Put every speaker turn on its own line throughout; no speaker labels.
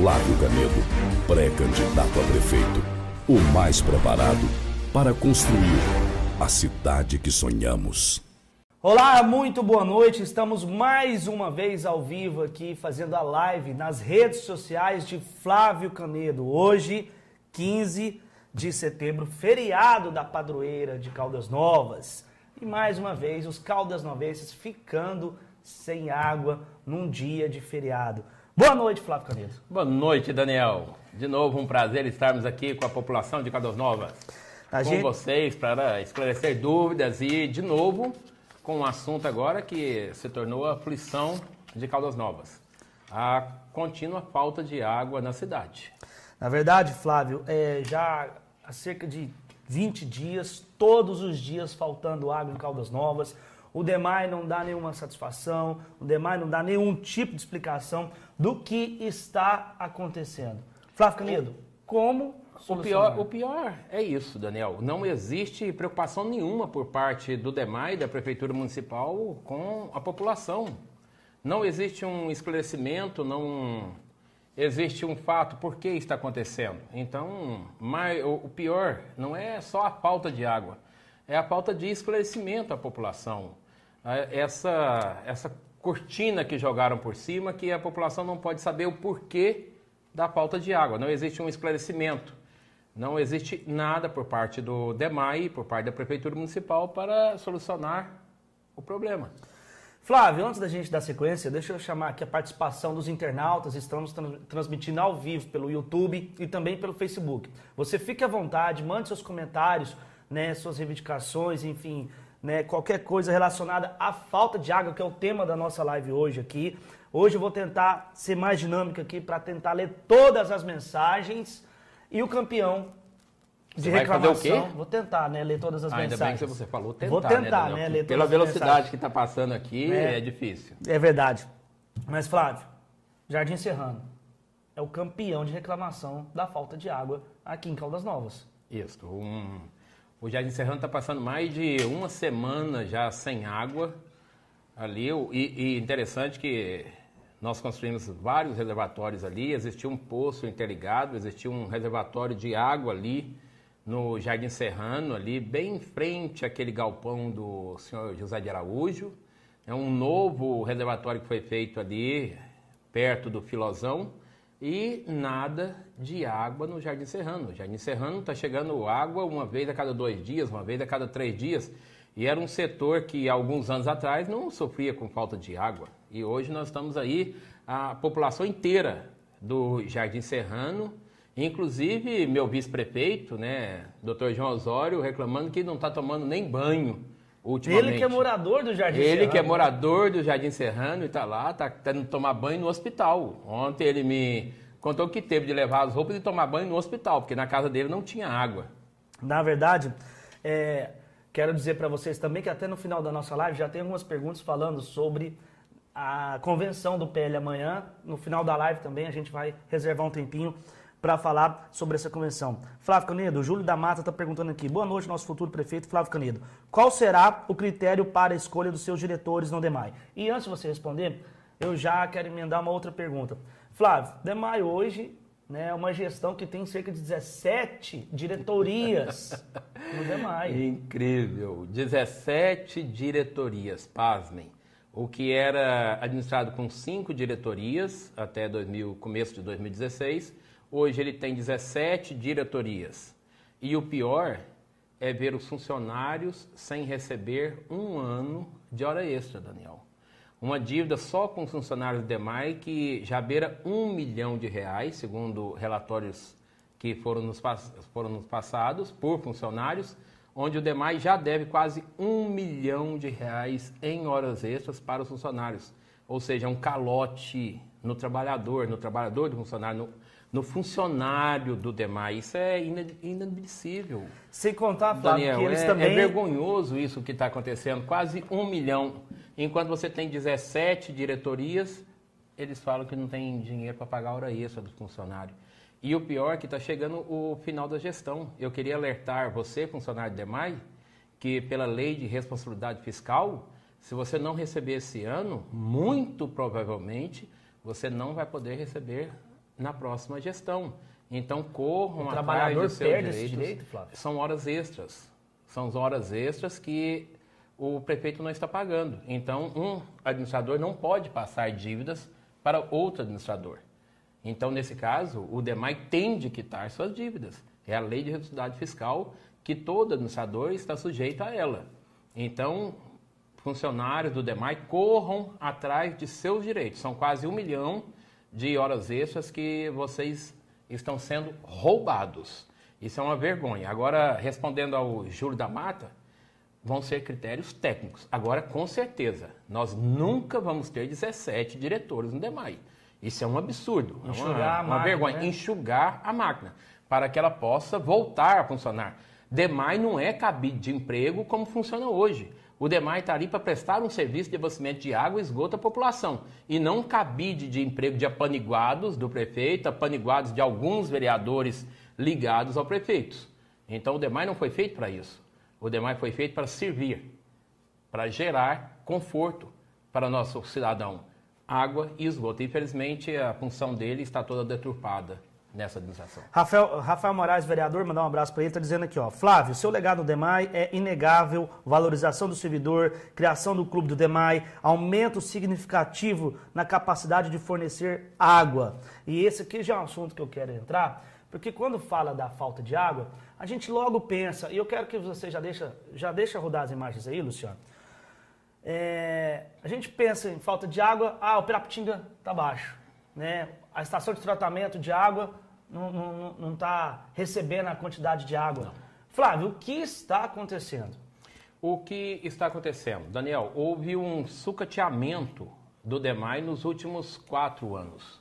Flávio Canedo, pré-candidato a prefeito, o mais preparado para construir a cidade que sonhamos.
Olá, muito boa noite. Estamos mais uma vez ao vivo aqui fazendo a live nas redes sociais de Flávio Canedo. Hoje, 15 de setembro, feriado da padroeira de Caldas Novas. E mais uma vez, os Caldas Novenses ficando sem água num dia de feriado. Boa noite, Flávio Canedo.
Boa noite, Daniel. De novo, um prazer estarmos aqui com a população de Caldas Novas. A com gente... vocês para esclarecer dúvidas e, de novo, com um assunto agora que se tornou a aflição de Caldas Novas. A contínua falta de água na cidade.
Na verdade, Flávio, é, já há cerca de 20 dias, todos os dias faltando água em Caldas Novas. O DEMAI não dá nenhuma satisfação, o DEMAI não dá nenhum tipo de explicação do que está acontecendo. Flávio Canedo, como
o pior, o pior é isso, Daniel. Não existe preocupação nenhuma por parte do DEMAI, da Prefeitura Municipal, com a população. Não existe um esclarecimento, não existe um fato, por que está acontecendo? Então, o pior não é só a falta de água, é a falta de esclarecimento à população. Essa, essa cortina que jogaram por cima que a população não pode saber o porquê da falta de água. Não existe um esclarecimento. Não existe nada por parte do DEMAI, por parte da Prefeitura Municipal, para solucionar o problema.
Flávio, antes da gente dar sequência, deixa eu chamar aqui a participação dos internautas. Estamos transmitindo ao vivo pelo YouTube e também pelo Facebook. Você fique à vontade, mande seus comentários, né, suas reivindicações, enfim, né, qualquer coisa relacionada à falta de água, que é o tema da nossa live hoje aqui. Hoje eu vou tentar ser mais dinâmico aqui para tentar ler todas as mensagens e o campeão de reclamação. Vai fazer o quê? Vou tentar, né? Ler todas as ah, mensagens. Ainda
bem que você falou tentar.
Vou tentar, né? né ler
todas Pela velocidade que está passando aqui, é, é difícil.
É verdade. Mas, Flávio, Jardim Serrano é o campeão de reclamação da falta de água aqui em Caldas Novas.
Isso. Um, o Jardim Serrano está passando mais de uma semana já sem água ali. E, e interessante que nós construímos vários reservatórios ali. Existia um poço interligado, existia um reservatório de água ali no Jardim Serrano, ali, bem em frente àquele galpão do senhor José de Araújo. É um novo reservatório que foi feito ali, perto do Filosão, e nada de água no Jardim Serrano. O Jardim Serrano está chegando água uma vez a cada dois dias, uma vez a cada três dias. E era um setor que, alguns anos atrás, não sofria com falta de água. E hoje nós estamos aí, a população inteira do Jardim Serrano, Inclusive, meu vice-prefeito, né, doutor João Osório, reclamando que não está tomando nem banho.
Ele que é morador do Jardim
ele
Serrano.
Ele que é morador do Jardim Serrano e está lá, está tendo que tomar banho no hospital. Ontem ele me contou que teve de levar as roupas e tomar banho no hospital, porque na casa dele não tinha água.
Na verdade, é, quero dizer para vocês também que até no final da nossa live já tem algumas perguntas falando sobre a convenção do PL amanhã. No final da live também a gente vai reservar um tempinho para falar sobre essa convenção. Flávio Canedo, o Júlio da Mata está perguntando aqui. Boa noite, nosso futuro prefeito Flávio Canedo. Qual será o critério para a escolha dos seus diretores no DEMAI? E antes de você responder, eu já quero emendar uma outra pergunta. Flávio, DEMAI hoje né, é uma gestão que tem cerca de 17 diretorias no DEMAI.
Incrível! 17 diretorias, pasmem. O que era administrado com cinco diretorias até 2000, começo de 2016 Hoje ele tem 17 diretorias. E o pior é ver os funcionários sem receber um ano de hora extra, Daniel. Uma dívida só com os funcionários do DEMAI que já beira um milhão de reais, segundo relatórios que foram nos, foram nos passados por funcionários, onde o DEMAI já deve quase um milhão de reais em horas extras para os funcionários. Ou seja, um calote no trabalhador, no trabalhador do funcionário, no, no funcionário do DEMAI. Isso é inadmissível.
Sem contar, Flávio, Daniel, que eles
é,
também...
É vergonhoso isso que está acontecendo. Quase um milhão. Enquanto você tem 17 diretorias, eles falam que não tem dinheiro para pagar a hora extra do funcionário. E o pior é que está chegando o final da gestão. Eu queria alertar você, funcionário do DEMAI, que pela lei de responsabilidade fiscal, se você não receber esse ano, muito provavelmente você não vai poder receber na próxima gestão. Então corram
O
atrás dos seus
perde esse
direitos.
direito, Flávio?
São horas extras. São as horas extras que o prefeito não está pagando. Então, um administrador não pode passar dívidas para outro administrador. Então, nesse caso, o DEMAI tem de quitar suas dívidas. É a lei de responsabilidade fiscal que todo administrador está sujeito a ela. Então, funcionários do DEMAI corram atrás de seus direitos. São quase um milhão de horas extras que vocês estão sendo roubados. Isso é uma vergonha. Agora, respondendo ao Júlio da Mata, vão ser critérios técnicos. Agora, com certeza, nós nunca vamos ter 17 diretores no DEMAI. Isso é um absurdo, é
Enxugar
uma,
a
uma
máquina,
vergonha.
né?
Enxugar a máquina, para que ela possa voltar a funcionar. DEMAI não é cabide de emprego como funciona hoje. O DEMAI está ali para prestar um serviço de abastecimento de água e esgoto à população. E não cabide de emprego de apaniguados do prefeito, apaniguados de alguns vereadores ligados ao prefeito. Então o DEMAI não foi feito para isso. O DEMAI foi feito para servir, para gerar conforto para nosso cidadão. Água e esgoto. Infelizmente, a função dele está toda deturpada nessa administração.
Rafael, Rafael Moraes, vereador, mandar um abraço para ele, está dizendo aqui, ó. Flávio, seu legado no DEMAI é inegável, valorização do servidor, criação do clube do DEMAI, aumento significativo na capacidade de fornecer água. E esse aqui já é um assunto que eu quero entrar, porque quando fala da falta de água, a gente logo pensa, e eu quero que você já deixa, já deixa rodar as imagens aí, Luciano. É, a gente pensa em falta de água, ah, o Pirapitinga está baixo. Né? A estação de tratamento de água não está recebendo a quantidade de água. Flávio, o que está acontecendo?
O que está acontecendo? Daniel, houve um sucateamento do DEMAI nos últimos quatro anos.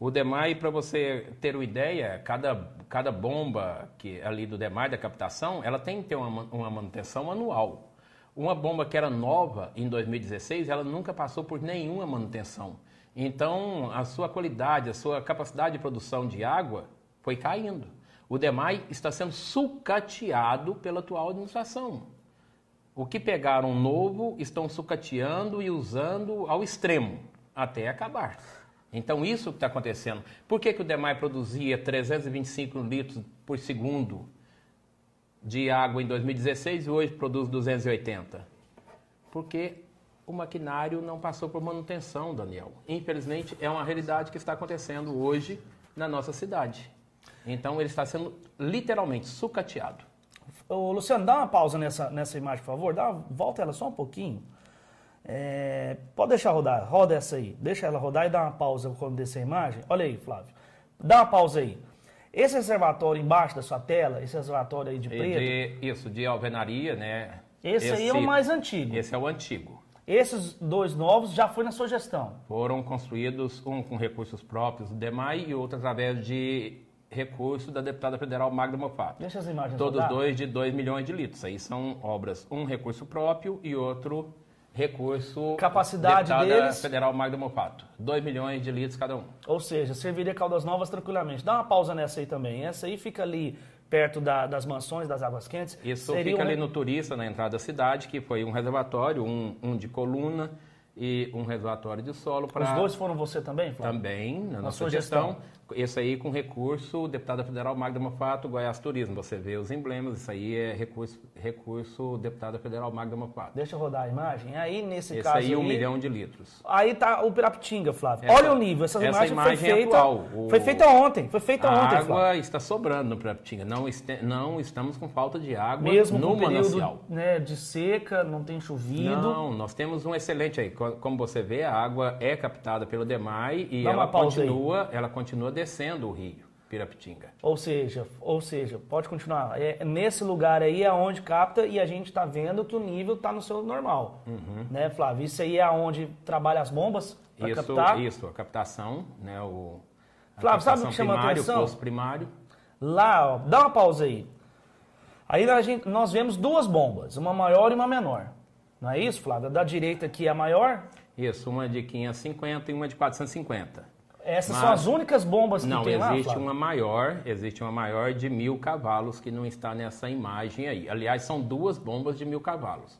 O DEMAI, para você ter uma ideia, cada, cada bomba que ali do DEMAI, da captação, ela tem que ter uma, uma manutenção anual. Uma bomba que era nova em 2016, ela nunca passou por nenhuma manutenção. Então, a sua qualidade, a sua capacidade de produção de água foi caindo. O DEMAI está sendo sucateado pela atual administração. O que pegaram novo estão sucateando e usando ao extremo, até acabar. Então, isso que está acontecendo. Por que, que o DEMAI produzia 325 litros por segundo de água em 2016 e hoje produz 280? Porque o maquinário não passou por manutenção, Daniel. Infelizmente, é uma realidade que está acontecendo hoje na nossa cidade. Então, ele está sendo literalmente sucateado.
Ô, Luciano, dá uma pausa nessa, nessa imagem, por favor. Dá uma, volta ela só um pouquinho. É, pode deixar rodar, roda essa aí. Deixa ela rodar e dá uma pausa quando descer a imagem. Olha aí, Flávio. Dá uma pausa aí. Esse reservatório embaixo da sua tela, esse reservatório aí de preto,
De, isso, de alvenaria, né?
esse, aí é o mais antigo.
Esse é o antigo.
Esses dois novos já foi na sua gestão.
Foram construídos um com recursos próprios do DEMAI e outro através de recurso da deputada federal Magda Mofato.
Deixa as imagens
Todos
rodar.
dois de 2 milhões de litros. Aí são obras, um recurso próprio e outro recurso
Capacidade
deputada
deles?
federal Magda Mofato. 2 milhões de litros cada um.
Ou seja, serviria Caldas Novas tranquilamente. Dá uma pausa nessa aí também. Essa aí fica ali perto da- das mansões, das águas quentes.
Isso fica
um-
ali no Turista, na entrada da cidade, que foi um reservatório, um, um de coluna e um reservatório de solo para
Os dois foram você também, Flávio?
Também, na nossa
sua
gestão.
gestão.
Esse aí com recurso, deputada federal Magda Mofato, Goiás Turismo. Você vê os emblemas, isso aí é recurso, recurso deputada federal Magda Mofato.
Deixa eu rodar a imagem. Aí, nesse
Esse
caso
aí, um
aí,
milhão de litros.
Aí tá o Pirapitinga, Flávio.
Essa-
Olha o nível. Essa,
essa
imagem,
imagem
foi
é
feita.
atual. O-
Foi feita ontem. Foi feita
A
ontem,
água
Flávio.
está sobrando no Pirapitinga. Não, este- não estamos com falta de água
Mesmo
no
com período
manancial.
né, de seca, não tem chovido.
Não, nós temos um excelente aí. Co- Como você vê, a água é captada pelo DEMAI e
Dá
ela
pausa aí.
continua, ela continua descendo o rio Pirapitinga.
Ou seja, ou seja, pode continuar. É, nesse lugar aí é onde capta e a gente está vendo que o nível está no seu normal. Né, Flávio? Isso aí é onde trabalha as bombas para captar.
isso, a captação, né? O, a
Flávio, sabe o
captação
que chama a
primária,
atenção?
O poço primário.
Lá, ó, dá uma pausa aí. Aí gente, nós vemos duas bombas, uma maior e uma menor. Não é isso, Flávio? A da direita aqui é a maior.
Isso, uma de 550 e uma de 450.
Essas
Mas-
são as únicas bombas que
Não,
tem lá,
existe
Flávio?
uma maior, existe uma maior de mil cavalos que não está nessa imagem aí. Aliás, são duas bombas de mil cavalos.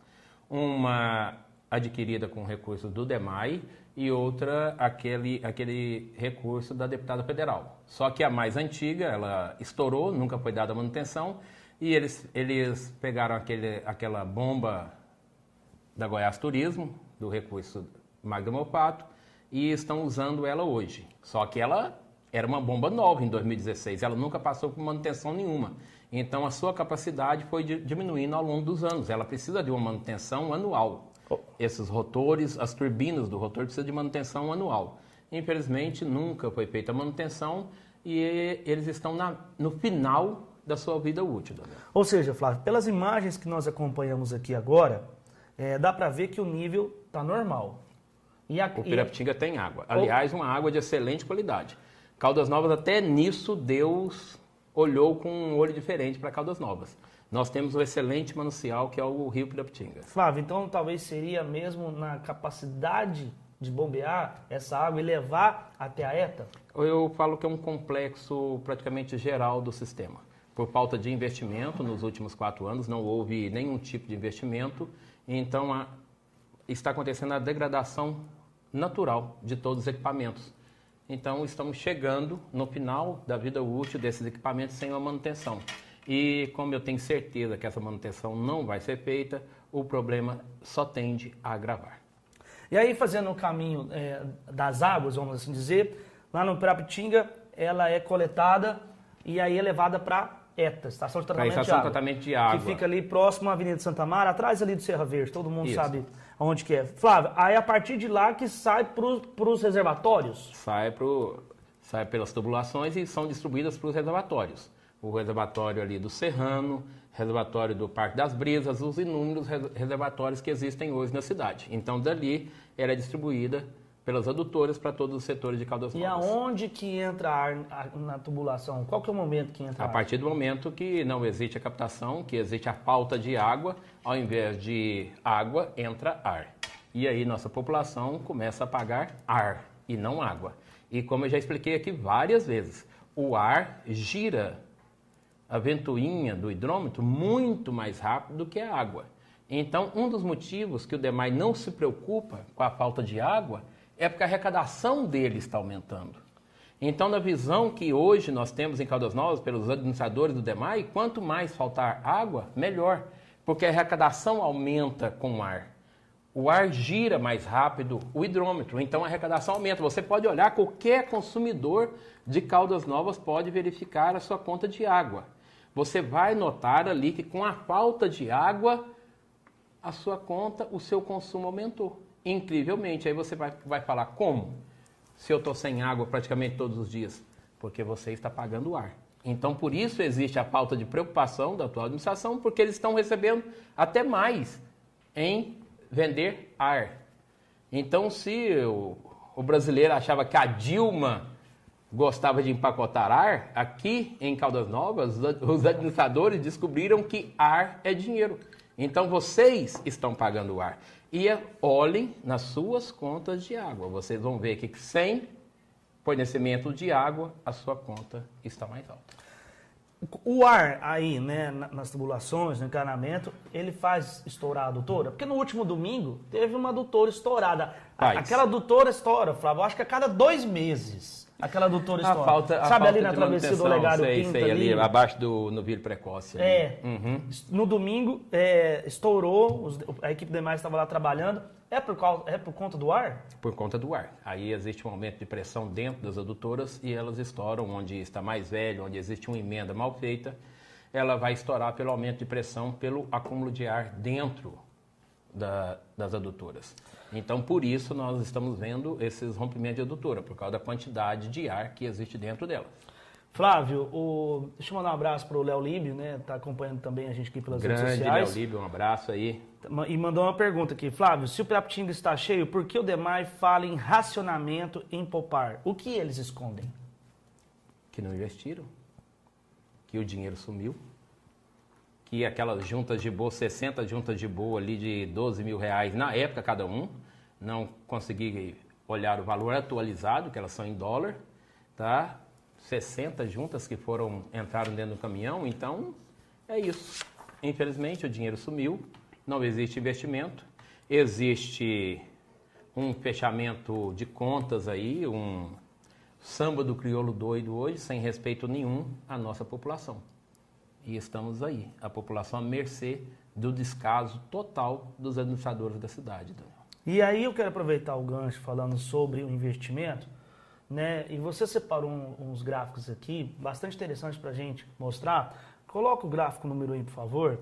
Uma adquirida com recursos do DEMAI e outra aquele, aquele recurso da deputada federal. Só que a mais antiga, ela estourou, nunca foi dada manutenção, e eles, eles pegaram aquele, aquela bomba da Goiás Turismo, do recurso magdamopato, e estão usando ela hoje. Só que ela era uma bomba nova em 2016, ela nunca passou por manutenção nenhuma. Então a sua capacidade foi diminuindo ao longo dos anos. Ela precisa de uma manutenção anual. Oh. Esses rotores, as turbinas do rotor precisam de manutenção anual. Infelizmente nunca foi feita a manutenção e eles estão na, no final da sua vida útil.
Ou seja, Flávio, pelas imagens que nós acompanhamos aqui agora, é, dá para ver que o nível está normal.
E a, o Pirapitinga e... tem água. Aliás, uma água de excelente qualidade. Caldas Novas, até nisso, Deus olhou com um olho diferente para Caldas Novas. Nós temos um excelente manancial que é o Rio Pirapitinga.
Flávio, então talvez seria mesmo na capacidade de bombear essa água e levar até a ETA?
Eu falo que é um complexo praticamente geral do sistema. Por falta de investimento, nos últimos quatro anos não houve nenhum tipo de investimento, então a, está acontecendo a degradação natural de todos os equipamentos. Então, estamos chegando no final da vida útil desses equipamentos sem uma manutenção. E como eu tenho certeza que essa manutenção não vai ser feita, o problema só tende a agravar.
E aí, fazendo o caminho é, das águas, vamos assim dizer, lá no Pirapitinga, ela é coletada e aí é levada para ETA, Estação de Tratamento,
estação de, água, tratamento de Água.
Que fica ali próximo à Avenida Santa Mara, atrás ali do Serra Verde, todo mundo Isso. sabe onde que é. Flávio, aí a partir de lá que sai para os reservatórios?
Sai, pro, sai pelas tubulações e são distribuídas para os reservatórios. O reservatório ali do Serrano, reservatório do Parque das Brisas, os inúmeros reservatórios que existem hoje na cidade. Então, dali, ela é distribuída pelas adutoras para todos os setores de Caldas
Novas. E aonde que entra ar na tubulação? Qual que é o momento que entra
A ar? partir do momento que não existe a captação, que existe a falta de água, ao invés de água, entra ar. E aí nossa população começa a pagar ar e não água. E como eu já expliquei aqui várias vezes, o ar gira a ventoinha do hidrômetro muito mais rápido do que a água. Então, um dos motivos que o DEMAI não se preocupa com a falta de água é porque a arrecadação dele está aumentando. Então, na visão que hoje nós temos em Caldas Novas, pelos administradores do DEMAI, quanto mais faltar água, melhor, porque a arrecadação aumenta com o ar. O ar gira mais rápido o hidrômetro, então a arrecadação aumenta. Você pode olhar, qualquer consumidor de Caldas Novas pode verificar a sua conta de água. Você vai notar ali que com a falta de água, a sua conta, o seu consumo aumentou incrivelmente. Aí você vai, vai falar, como? Se eu estou sem água praticamente todos os dias? Porque você está pagando o ar. Então, por isso existe a falta de preocupação da atual administração, porque eles estão recebendo até mais em vender ar. Então, se o, o brasileiro achava que a Dilma gostava de empacotar ar, aqui em Caldas Novas, os administradores descobriram que ar é dinheiro. Então, vocês estão pagando o ar. E olhem nas suas contas de água. Vocês vão ver que sem fornecimento de água, a sua conta está mais alta.
O ar aí, né, nas tubulações, no encanamento, ele faz estourar a adutora? Porque no último domingo teve uma adutora estourada. Faz. Aquela adutora estoura, Flávio, acho que a cada dois meses. Aquela doutora história. A falta, a
Sabe falta ali na travessia do Olegário sei, Pinto? Sei, ali, ali, abaixo do novilho precoce. Ali.
É. Uhum. No domingo, é, estourou, a equipe demais estava lá trabalhando. É por, causa, é por conta do ar?
Por conta do ar. Aí existe um aumento de pressão dentro das adutoras e elas estouram onde está mais velho, onde existe uma emenda mal feita. Ela vai estourar pelo aumento de pressão, pelo acúmulo de ar dentro da, das adutoras. Então, por isso, nós estamos vendo esses rompimentos de adutora, por causa da quantidade de ar que existe dentro dela.
Flávio, o... deixa eu mandar um abraço para o Léo Líbio, né? Está acompanhando também a gente aqui pelas
Grande
redes sociais.
Léo Líbio, um abraço aí.
E mandou uma pergunta aqui. Flávio, se o Pirapitinga está cheio, por que o Demai fala em racionamento em poupar? O que eles escondem?
Que não investiram. Que o dinheiro sumiu que aquelas juntas de boa, 60 juntas de boa ali de 12 mil reais na época cada um, não consegui olhar o valor atualizado, que elas são em dólar, tá? 60 juntas que foram entraram dentro do caminhão, então é isso. Infelizmente o dinheiro sumiu, não existe investimento, existe um fechamento de contas aí, um samba do crioulo doido hoje, sem respeito nenhum à nossa população. E estamos aí, a população à mercê do descaso total dos administradores da cidade. Daniel.
E aí eu quero aproveitar o gancho falando sobre o investimento, né? E você separou um, uns gráficos aqui, bastante interessantes para a gente mostrar. Coloca o gráfico número aí, por favor,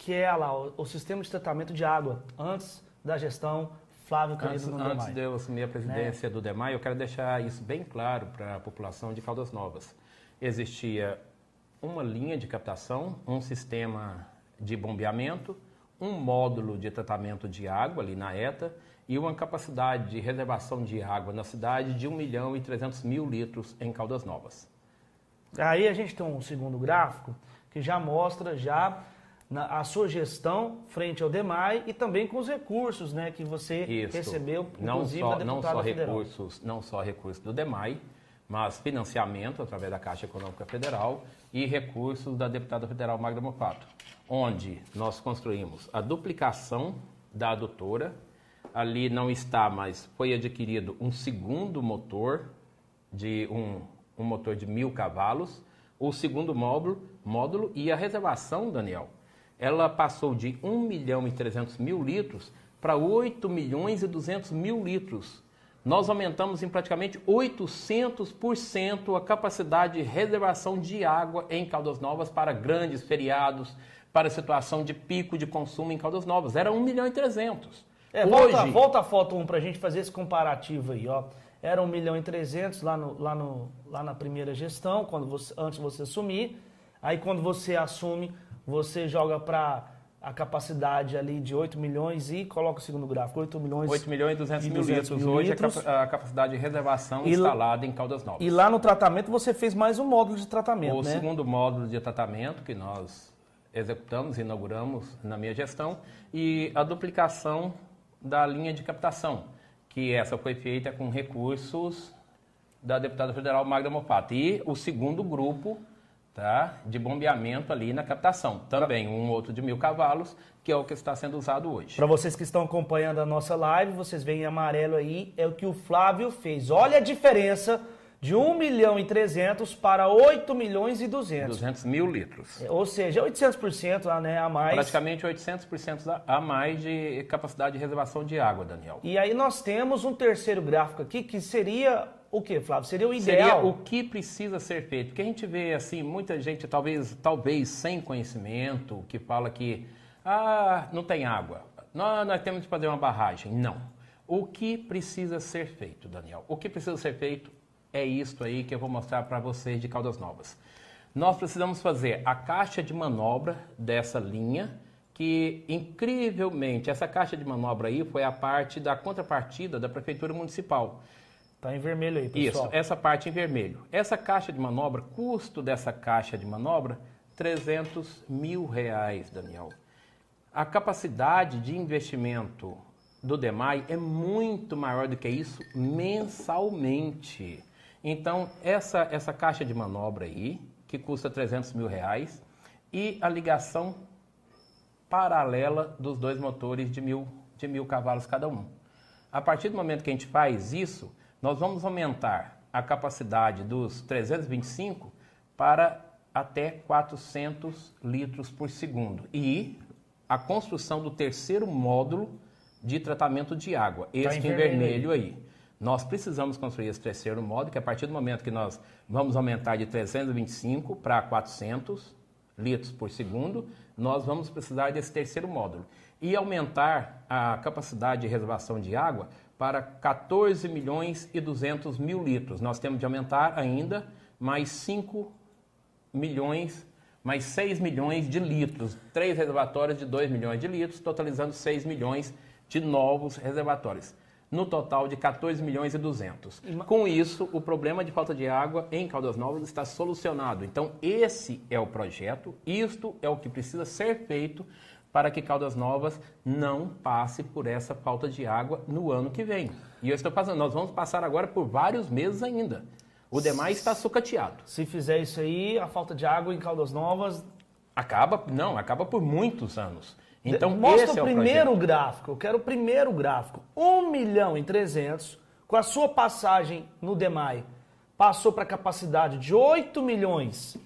que é lá o, o sistema de tratamento de água antes da gestão Flávio
Antes, antes de eu assumir a presidência né? do DEMAI, eu quero deixar isso bem claro para a população de Caldas Novas. Existia uma linha de captação, um sistema de bombeamento, um módulo de tratamento de água ali na ETA e uma capacidade de reservação de água na cidade de 1 milhão e 300 mil litros em Caldas Novas.
Aí a gente tem um segundo gráfico que já mostra já na, a sua gestão frente ao DEMAI e também com os recursos né, que você Isso. recebeu,
inclusive não só, não só federal. recursos, Não só recursos do DEMAI, mas financiamento através da Caixa Econômica Federal e recursos da deputada federal Magda Mopato, onde nós construímos a duplicação da adutora, ali não está, mas foi adquirido um segundo motor de um, um motor de mil cavalos, o segundo módulo, módulo e a reservação, Daniel, ela passou de 1 milhão e 300 mil litros para 8 milhões e 200 mil litros. Nós aumentamos em praticamente 800% a capacidade de reservação de água em Caldas Novas para grandes feriados, para situação de pico de consumo em Caldas Novas. Era 1 milhão e 300.
É, Hoje... volta, volta a foto 1 para a gente fazer esse comparativo aí. Ó. Era 1 milhão e 300 lá, no, lá, no, lá na primeira gestão, quando você, antes de você assumir. Aí quando você assume, você joga para a capacidade ali de 8 milhões e coloca o segundo gráfico, 8 milhões
8 milhões e 200, mil litros. Mil Hoje litros. a capacidade de reservação e instalada em Caldas Novas.
E lá no tratamento você fez mais um módulo de tratamento,
O
né?
segundo módulo de tratamento que nós executamos, inauguramos na minha gestão e a duplicação da linha de captação, que essa foi feita com recursos da deputada federal Magda Mopato. E o segundo grupo tá? de bombeamento ali na captação. Também um outro de mil cavalos, que é o que está sendo usado hoje.
Para vocês que estão acompanhando a nossa live, vocês veem em amarelo aí, é o que o Flávio fez. Olha a diferença de 1 milhão e 300 para 8 milhões e 200.
200 mil litros.
Ou seja, 800% né, a mais.
Praticamente 800% a mais de capacidade de reservação de água, Daniel.
E aí nós temos um terceiro gráfico aqui que seria o que, Flávio? Seria o ideal?
Seria o que precisa ser feito. Porque a gente vê, assim, muita gente, talvez, talvez sem conhecimento, que fala que ah, não tem água. Nós, nós temos que fazer uma barragem. Não. O que precisa ser feito, Daniel? O que precisa ser feito é isto aí que eu vou mostrar para vocês de Caldas Novas. Nós precisamos fazer a caixa de manobra dessa linha, que incrivelmente essa caixa de manobra aí foi a parte da contrapartida da prefeitura municipal.
Está em vermelho aí, pessoal.
Isso, essa parte em vermelho. Essa caixa de manobra, custo dessa caixa de manobra, 300 mil reais, Daniel. A capacidade de investimento do DEMAI é muito maior do que isso mensalmente. Então, essa, essa caixa de manobra aí, que custa 300 mil reais, e a ligação paralela dos dois motores de mil, de mil cavalos cada um. A partir do momento que a gente faz isso, nós vamos aumentar a capacidade dos 325 para até 400 litros por segundo. E a construção do terceiro módulo de tratamento de água, tá este em vermelho aí. Nós precisamos construir esse terceiro módulo, que a partir do momento que nós vamos aumentar de 325 para 400 litros por segundo, nós vamos precisar desse terceiro módulo. E aumentar a capacidade de reservação de água para 14 milhões e 200 mil litros. Nós temos de aumentar ainda mais 5 milhões, mais 6 milhões de litros. Três reservatórios de 2 milhões de litros, totalizando 6 milhões de novos reservatórios. No total de 14 milhões e 200. Com isso, o problema de falta de água em Caldas Novas está solucionado. Então, esse é o projeto, isto é o que precisa ser feito para que Caldas Novas não passe por essa falta de água no ano que vem. E eu estou passando, nós vamos passar agora por vários meses ainda. O demais está sucateado.
Se fizer isso aí, a falta de água em Caldas Novas
acaba, não, acaba por muitos anos. Então,
Mostra o
é o
primeiro
projeto.
gráfico, eu quero o primeiro gráfico. 1 milhão e 300, com a sua passagem no DEMAI, passou para a capacidade de 8 milhões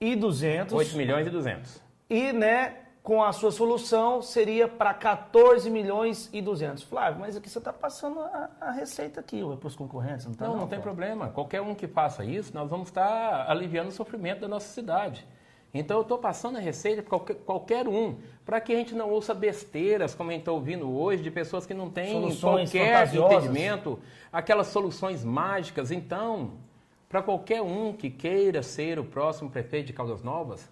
e 200.
8 milhões e 200.
E, né, com a sua solução, seria para 14 milhões e 200. Flávio, mas aqui você está passando a, a receita aqui para os concorrentes, não está?
Não, não tem problema. Qualquer um que faça isso, nós vamos estar aliviando o sofrimento da nossa cidade. Então eu estou passando a receita para qualquer, qualquer um, para que a gente não ouça besteiras, como a gente está ouvindo hoje, de pessoas que não têm
Soluções
qualquer entendimento, aquelas soluções mágicas. Então, para qualquer um que queira ser o próximo prefeito de Caldas Novas,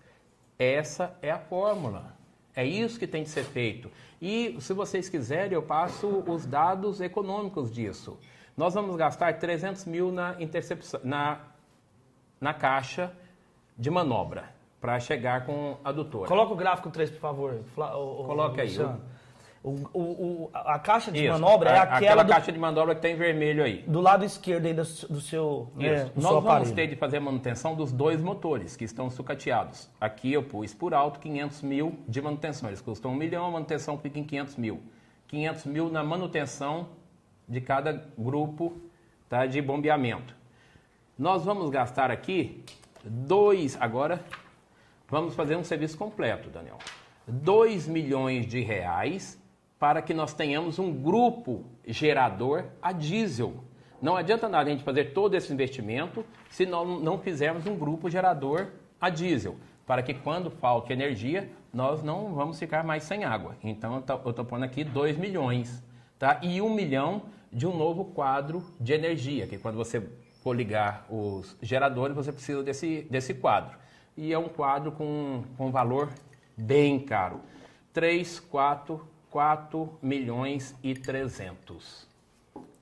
essa é a fórmula. É isso que tem de ser feito. E se vocês quiserem, eu passo os dados econômicos disso. Nós vamos gastar 300 mil na intercepção, na, na caixa de manobra para chegar com a adutora.
Coloca o gráfico 3, por favor. Fla- o- o-
Coloca aí,
Luciano. O, o- o- a caixa de
Isso,
manobra é
a-
aquela do,
caixa de manobra que tem vermelho aí.
do lado esquerdo aí do, do seu,
Isso.
do
Nós vamos
aparelho.
ter de fazer a manutenção dos dois motores que estão sucateados. Aqui eu pus por alto 500 mil de manutenção. Eles custam 1 milhão, a manutenção fica em 500 mil. 500 mil na manutenção de cada grupo tá, de bombeamento. Nós vamos gastar aqui dois. Agora vamos fazer um serviço completo, Daniel. 2 milhões de reais para que nós tenhamos um grupo gerador a diesel. Não adianta nada a gente fazer todo esse investimento se nós não fizermos um grupo gerador a diesel, para que quando falte energia, nós não vamos ficar mais sem água. Então eu estou pondo aqui 2 milhões, tá? E 1 milhão de um novo quadro de energia, que quando você for ligar os geradores, você precisa desse, desse quadro. E é um quadro com, com valor bem caro. 3, 4, 4 milhões e 300.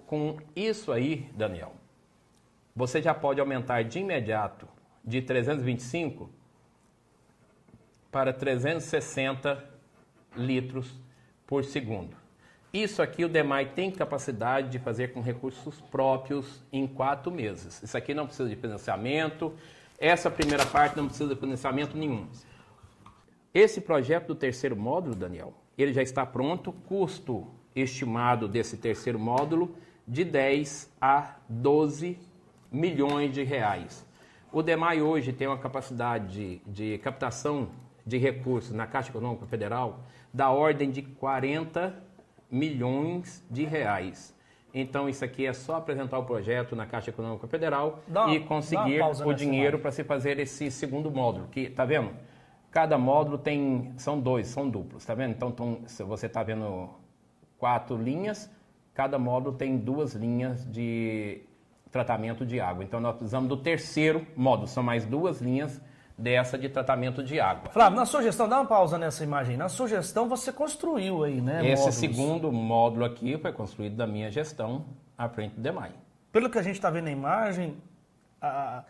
Com isso aí, Daniel, você já pode aumentar de imediato de 325 para 360 litros por segundo. Isso aqui o DEMAI tem capacidade de fazer com recursos próprios em quatro meses. Isso aqui não precisa de financiamento. Essa primeira parte não precisa de financiamento nenhum. Esse projeto do terceiro módulo, Daniel, ele já está pronto. Custo estimado desse terceiro módulo de 10 a 12 milhões de reais. O DEMAI hoje tem uma capacidade de, de captação de recursos na Caixa Econômica Federal da ordem de 40 milhões de reais. Então, isso aqui é só apresentar o projeto na Caixa Econômica Federal
Dá
e conseguir o dinheiro para se fazer esse segundo módulo. Que tá vendo? Cada módulo tem são dois, são duplos, tá vendo? Então, tão- se você tá vendo quatro linhas, cada módulo tem duas linhas de tratamento de água. Então, nós precisamos do terceiro módulo, são mais duas linhas dessa de tratamento de água.
Flávio, na sua gestão, dá uma pausa nessa imagem. Na sua gestão, você construiu aí, né?
Esse
módulos.
segundo módulo aqui foi construído da minha gestão à frente do DEMAI.
Pelo que a gente está vendo na imagem, a-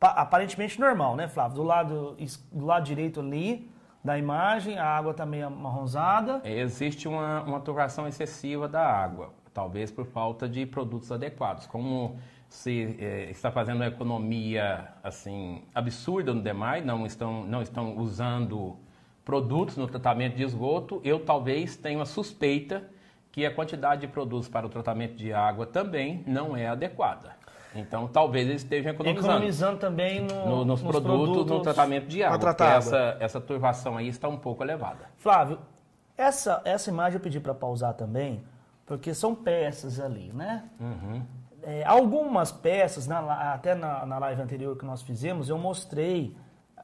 aparentemente normal, né, Flávio? Do lado, do lado direito ali da imagem, a água está meio amarronzada.
Existe uma, uma excessiva da água, talvez por falta de produtos adequados. Como se eh, está fazendo uma economia assim absurda no DEMAI, não estão, não estão usando produtos no tratamento de esgoto, eu talvez tenha uma suspeita que a quantidade de produtos para o tratamento de água também não é adequada. Então, talvez eles estejam economizando
Economizando também no-
no- nos, produtos, no tratamento de água, essa, essa turvação aí está um pouco elevada.
Flávio, essa, essa imagem eu pedi para pausar também, porque são peças ali, né? É, algumas peças, na até na, na live anterior que nós fizemos, eu mostrei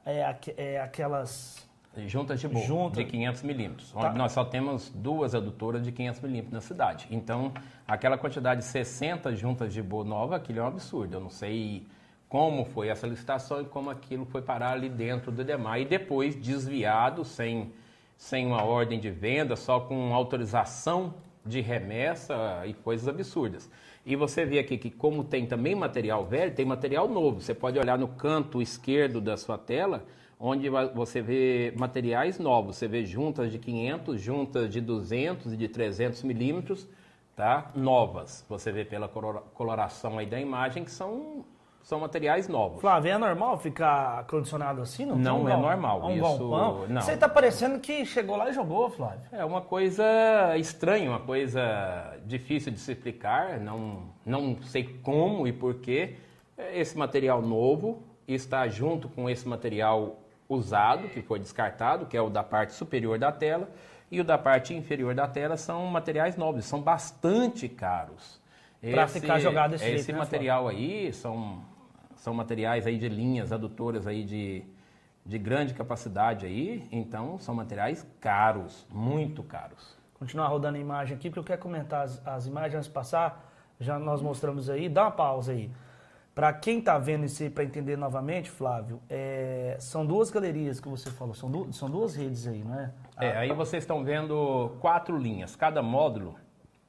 é, aque- é, aquelas.
Juntas de boa,
Junta.
de 500 milímetros,
Tá.
nós só temos duas adutoras de 500 milímetros na cidade. Então, aquela quantidade de 60 juntas de boa nova, aquilo é um absurdo. Eu não sei como foi essa licitação e como aquilo foi parar ali dentro do DEMAI e depois desviado, sem, sem uma ordem de venda, só com autorização de remessa e coisas absurdas. E você vê aqui que como tem também material velho, tem material novo. Você pode olhar no canto esquerdo da sua tela, onde você vê materiais novos. Você vê juntas de 500, juntas de 200 e de 300 milímetros, tá? Novas. Você vê pela coloração aí da imagem que são, são materiais novos.
Flávio, é normal ficar condicionado assim? Não,
Não
um
é normal,
Um
isso-
galpão?
não.
Você tá parecendo que chegou lá e jogou, Flávio.
É uma coisa estranha, uma coisa difícil de se explicar, não, não sei como e porquê. Esse material novo está junto com esse material usado, que foi descartado, que é o da parte superior da tela, e o da parte inferior da tela são materiais nobres, são bastante caros.
Pra ficar jogado desse jeito,
Esse
né,
material aí são, são materiais aí de linhas adutoras aí de, de grande capacidade aí, então são materiais caros, muito caros.
Continuar rodando a imagem aqui, porque eu quero comentar as, as imagens antes de passar. Já nós mostramos aí. Dá uma pausa aí. Para quem está vendo isso aí, para entender novamente, Flávio, é, são duas galerias que você falou, são, du- são duas redes aí, não é?
É, aí vocês estão vendo quatro linhas. Cada módulo,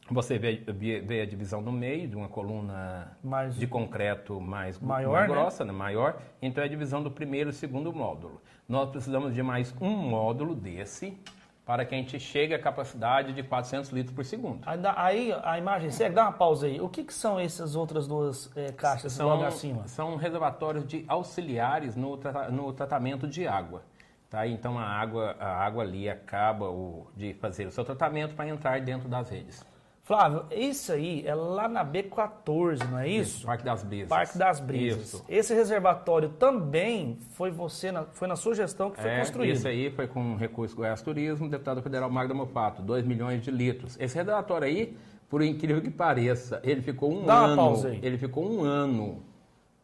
você vê, vê- vê a divisão no meio de uma coluna
Mais-
de concreto mais,
Maior,
mais
né?
grossa, né? maior. Então é a divisão do primeiro e segundo módulo. Nós precisamos de mais um módulo desse para que a gente chegue à capacidade de 400 litros por segundo.
Aí, a imagem segue, dá uma pausa aí. O que, que são essas outras duas é, caixas logo acima?
são reservatórios de auxiliares no, no tratamento de água. Tá? Então a água, a água ali acaba o- de fazer o seu tratamento para entrar dentro das redes.
Flávio, isso aí é lá na B14, não é isso?
Parque das Brisas.
Parque das Brisas.
Isso.
Esse reservatório também foi você, na, foi na sua gestão que foi
É,
construído.
esse aí foi com recurso Goiás Turismo, deputado federal Magda Mofato, 2 milhões de litros. Esse reservatório aí, por incrível que pareça, ele ficou um
Dá uma
ano,
pausa aí.
ele ficou um ano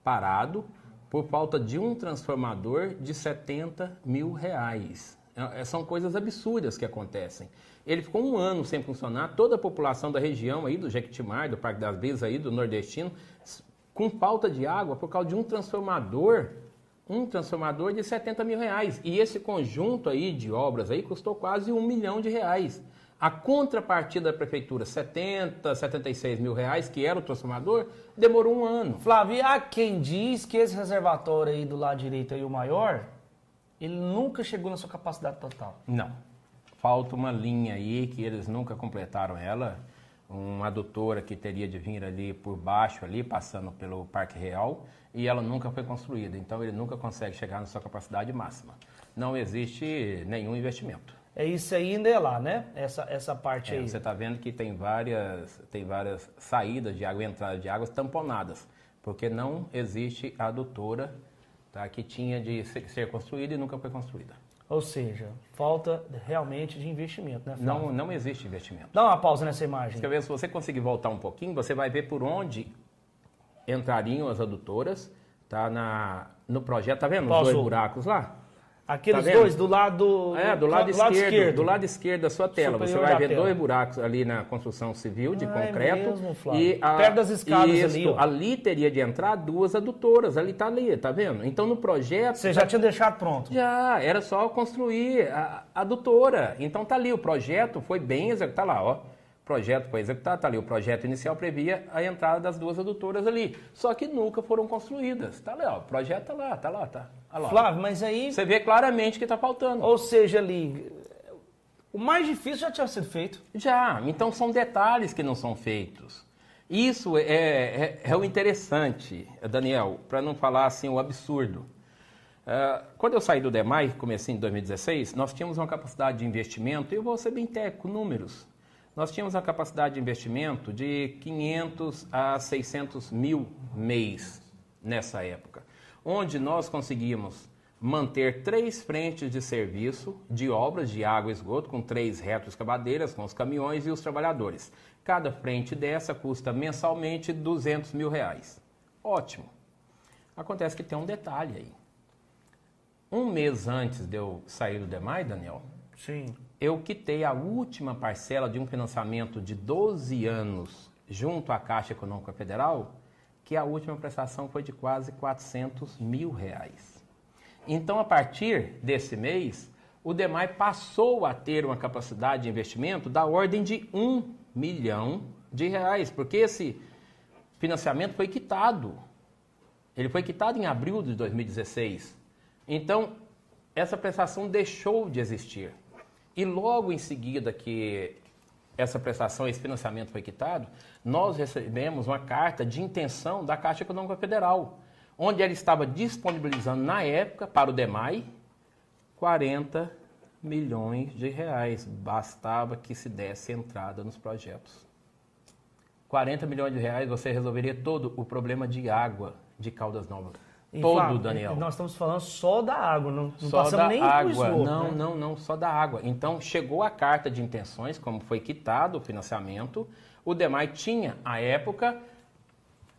parado por falta de um transformador de 70 mil reais. É, São coisas absurdas que acontecem. Ele ficou um ano sem funcionar, toda a população da região aí, do Jequitimar, do Parque das Brisas aí, do Nordestino, com falta de água por causa de um transformador, um transformador de 70 mil reais. E esse conjunto aí de obras aí custou quase um milhão de reais. A contrapartida da prefeitura, 70, 76 mil reais, que era o transformador, demorou um ano.
Flávio, há quem diz que esse reservatório aí do lado direito aí, o maior, ele nunca chegou na sua capacidade total.
Não. Falta uma linha aí que eles nunca completaram ela. Uma adutora que teria de vir ali por baixo, ali, passando pelo Parque Real, e ela nunca foi construída. Então ele nunca consegue chegar na sua capacidade máxima. Não existe nenhum investimento.
É isso aí ainda é lá, né? Essa, essa parte
É,
aí.
você está vendo que tem várias, tem várias saídas de água e entradas de águas tamponadas, porque não existe adutora tá, que tinha de ser, construída e nunca foi construída.
Ou seja, falta realmente de investimento, né, Flávio?
Não, não existe investimento.
Dá uma pausa nessa imagem.
Quer ver, se você conseguir voltar um pouquinho, você vai ver por onde entrariam as adutoras, tá na, no projeto, tá vendo os dois buracos lá?
Aqueles
Tá
dois do lado...
É, do lado, esquerdo, do lado esquerdo da sua tela. Você
Superior
vai
da
ver
tela.
dois buracos ali na construção civil de
Ah, é
concreto.
mesmo, Flávio.
e a,
Perto das escadas
isso,
ali, ó.
ali teria de entrar duas adutoras. Ali tá ali, tá vendo? Então no projeto.
Você já tinha deixado pronto.
Já, era só construir a a adutora. Então tá ali, o projeto foi bem executado. Tá lá, ó. O projeto foi executado, tá ali. O projeto inicial previa a entrada das duas adutoras ali. Só que nunca foram construídas. Tá lá, ó. O projeto tá lá, tá lá, tá.
Flávio, mas aí...
Você vê claramente que tá faltando.
Ou seja, ali... O mais difícil já tinha sido feito.
Já, então são detalhes que não são feitos. Isso é, é, é o interessante, Daniel, para não falar assim o absurdo. Ah, quando eu saí do DEMAI, comecei em 2016, nós tínhamos uma capacidade de investimento, e eu vou ser bem técnico, números. Nós tínhamos uma capacidade de investimento de 500 a 600 mil mês nessa época, onde nós conseguimos manter três frentes de serviço de obras de água e esgoto, com três retroescavadeiras, com os caminhões e os trabalhadores. Cada frente dessa custa mensalmente 200 mil reais. Ótimo. Acontece que tem um detalhe aí. Um mês antes de eu sair do DEMAI, Daniel,
Sim.
eu quitei a última parcela de um financiamento de 12 anos junto à Caixa Econômica Federal, que a última prestação foi de quase 400 mil reais. Então, a partir desse mês, o DEMAI passou a ter uma capacidade de investimento da ordem de 1 milhão de reais, porque esse financiamento foi quitado. Ele foi quitado em abril de 2016. Então, essa prestação deixou de existir. E logo em seguida que essa prestação, esse financiamento foi quitado, nós recebemos uma carta de intenção da Caixa Econômica Federal, onde ela estava disponibilizando na época para o DEMAI 40 milhões de reais. Bastava que se desse entrada nos projetos. 40 milhões de reais você resolveria todo o problema de água de Caldas Novas. Todo,
Flávio,
Daniel.
Nós estamos falando só da água, não, não
Só
passamos
da
nem
água.
esgoto.
não,
né?
não, não, só da água. Então chegou a carta de intenções, como foi quitado o financiamento. O DEMAI tinha, à época,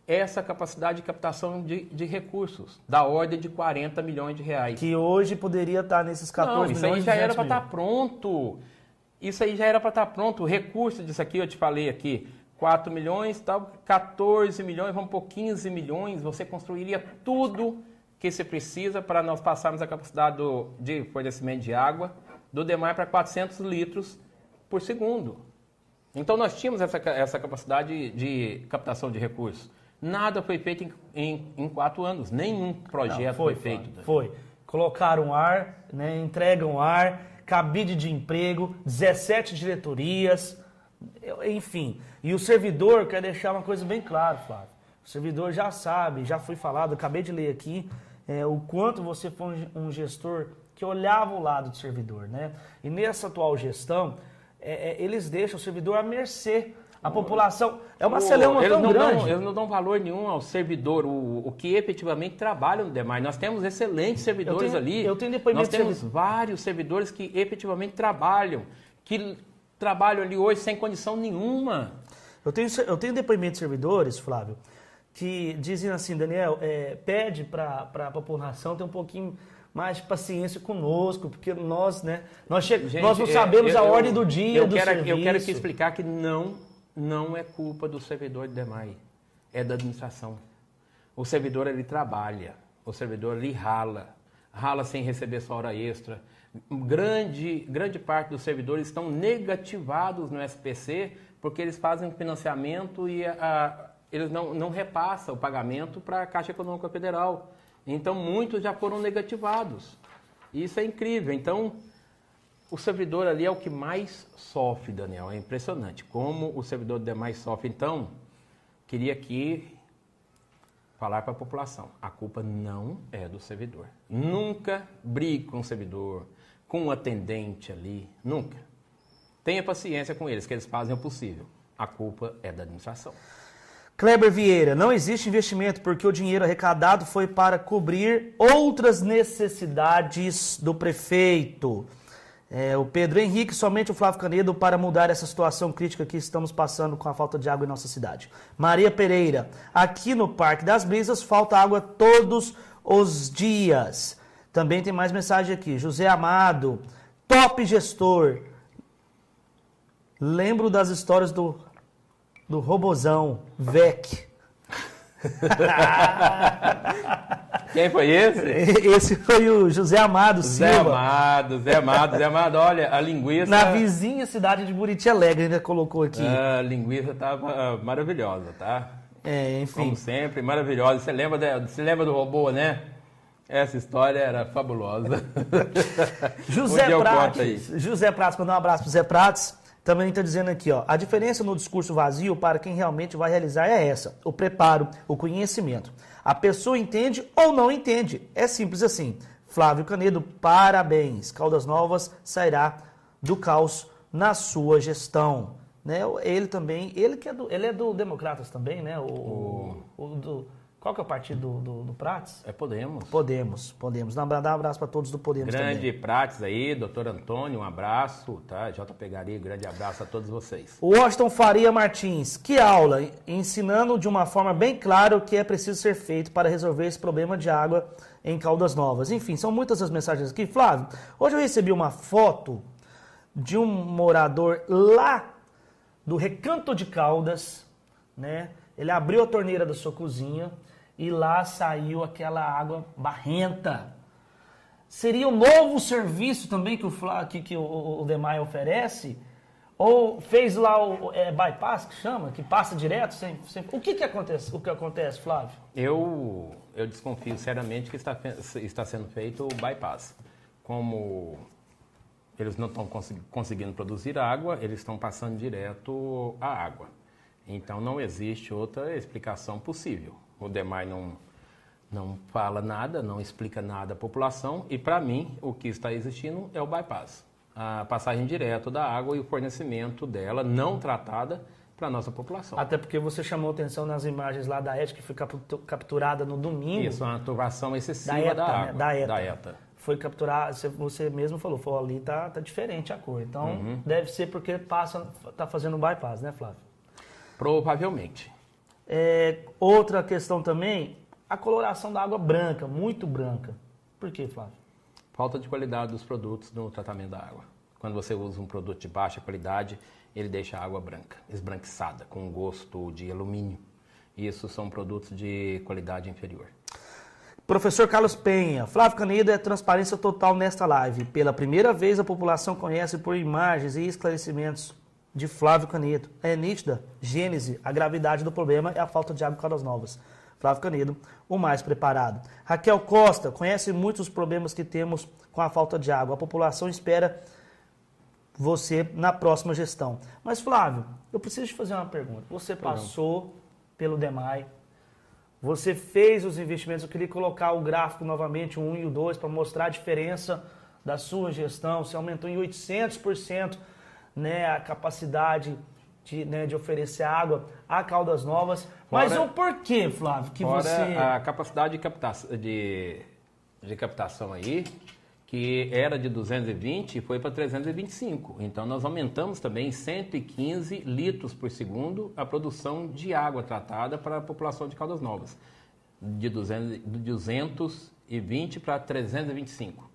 essa capacidade de captação de, de recursos, da ordem de 40 milhões de reais.
Que hoje poderia estar nesses 14
Não, isso aí já era
200
para estar
milhões.
pronto. Isso aí já era para estar pronto. O recurso disso aqui, eu te falei aqui, 4 milhões, tal, 14 milhões, vamos por 15 milhões, você construiria tudo que se precisa para nós passarmos a capacidade do- de fornecimento de água do DEMAI para 400 litros por segundo. Então nós tínhamos essa, essa capacidade de captação de recursos. Nada foi feito em, em- em quatro anos, nenhum
Não,
projeto foi, feito.
Flávio, Foi. Colocaram ar, né, entregam ar, cabide de emprego, 17 diretorias, enfim. E o servidor quer deixar uma coisa bem clara, Flávio. O servidor já sabe, já foi falado, acabei de ler aqui, é, o quanto você foi um gestor que olhava o lado do servidor, né? E nessa atual gestão, é, é, eles deixam o servidor à mercê. A população é uma celeuma
eles
tão
não
grande.
Dão, eles não dão valor nenhum ao servidor, o, o que efetivamente trabalha no DEMAI. Nós temos excelentes servidores
tenho-
ali.
eu tenho depoimento
Nós
de
temos
servi-
vários servidores que efetivamente trabalham, que trabalham ali hoje sem condição nenhuma.
Eu tenho, eu tenho depoimento de servidores, Flávio, que dizem assim, Daniel, é, pede para a população ter um pouquinho mais de paciência conosco, porque nós, né, nós, che-
Gente,
nós não sabemos
eu-
a
eu-
ordem do dia,
eu
do
quero,
serviço.
Eu quero aqui explicar que não, não é culpa do servidor de DEMAI, é da administração. O servidor ele trabalha, o servidor ele rala, rala sem receber sua hora extra. Grande, grande parte dos servidores estão negativados no SPC porque eles fazem financiamento e a- eles não, não repassam o pagamento para a Caixa Econômica Federal. Então muitos já foram negativados. Isso é incrível. Então o servidor ali é o que mais sofre, Daniel. É impressionante como o servidor demais sofre. Então, queria aqui falar para a população: a culpa não é do servidor. Nunca brigue com o servidor, com o atendente ali. Nunca. Tenha paciência com eles, que eles fazem o possível. A culpa é da administração.
Kleber Vieira, não existe investimento porque o dinheiro arrecadado foi para cobrir outras necessidades do prefeito. É, o Pedro Henrique, somente o Flávio Canedo para mudar essa situação crítica que estamos passando com a falta de água em nossa cidade. Maria Pereira, aqui no Parque das Brisas falta água todos os dias. Também tem mais mensagem aqui. José Amado, top gestor. Lembro das histórias do do Robozão, VEC.
Quem foi esse?
Esse foi o José Amado
Zé
Silva.
Amado, Zé Amado, Zé Amado. Olha, a linguiça.
Na vizinha cidade de Buriti Alegre, ainda colocou aqui.
A linguiça estava maravilhosa, tá?
É, enfim.
Como sempre, maravilhosa. Você lembra, da- você lembra do robô, né? Essa história era fabulosa.
José Prates. José Prates, mandar um abraço pro Zé Prates. Também está dizendo aqui, ó. A diferença no discurso vazio para quem realmente vai realizar é essa: o preparo, o conhecimento. A pessoa entende ou não entende. É simples assim. Flávio Canedo, parabéns. Caldas Novas sairá do caos na sua gestão. Né? Ele também, ele que é do, ele é do Democratas também, né? O, o- o do, qual que é o partido do, do, do Prates?
É, podemos.
Podemos, podemos. Dá um abraço para todos do Podemos
Grande
também.
Prates aí, doutor Antônio, um abraço, tá? J. Pegaria, grande abraço a todos vocês.
Washington Faria Martins, que aula, ensinando de uma forma bem clara o que é preciso ser feito para resolver esse problema de água em Caldas Novas. Enfim, são muitas as mensagens aqui. Flávio, hoje eu recebi uma foto de um morador lá do Recanto de Caldas, né? Ele abriu a torneira da sua cozinha e lá saiu aquela água barrenta. Seria um novo serviço também que o, que, que o, o Demai oferece? Ou fez lá o é, bypass, que chama, que passa direto? Sem. O que, que acontece, o que acontece, Flávio?
Eu, eu desconfio seriamente que está, está sendo feito o bypass. Como eles não estão consegui- conseguindo produzir água, eles estão passando direto a água. Então não existe outra explicação possível. O DEMAI não, Não fala nada, não explica nada à população e, para mim, o que está existindo é o bypass. A passagem direto da água e o fornecimento dela não tratada para a nossa população.
Até porque você chamou atenção nas imagens lá da ETA, que foi capturada no domingo.
Isso, uma turbação excessiva da, ETA, da né? água. Né?
Da, ETA. da ETA. Foi capturada, você mesmo falou, falou ali tá, tá diferente a cor. Então, uhum. deve ser porque passa, tá fazendo um bypass, né, Flávio?
Provavelmente.
É, outra questão também, a coloração da água branca, muito branca. Por que, Flávio?
Falta de qualidade dos produtos no tratamento da água. Quando você usa um produto de baixa qualidade, ele deixa a água branca, esbranquiçada, com gosto de alumínio. Isso são produtos de qualidade inferior.
Professor Carlos Penha, Flávio Canedo é transparência total nesta live. Pela primeira vez a população conhece por imagens e esclarecimentos de Flávio Canedo. É nítida, gênese, a gravidade do problema é a falta de água em Caldas Novas. Flávio Canedo, o mais preparado. Raquel Costa, conhece muitos problemas que temos com a falta de água. A população espera você na próxima gestão. Mas, Flávio, eu preciso te fazer uma pergunta. Você passou pelo DEMAI, você fez os investimentos, eu queria colocar o gráfico novamente, o 1 e o 2, para mostrar a diferença da sua gestão. Você aumentou em 800% né, a capacidade de, né, de oferecer água a Caldas Novas. Fora, Mas o porquê, Flávio, que
fora
você...
a capacidade de, captação, de, de captação aí que era de 220 e foi para 325. Então nós aumentamos também 115 litros por segundo a produção de água tratada para a população de Caldas Novas, de 200, de 220 para 325.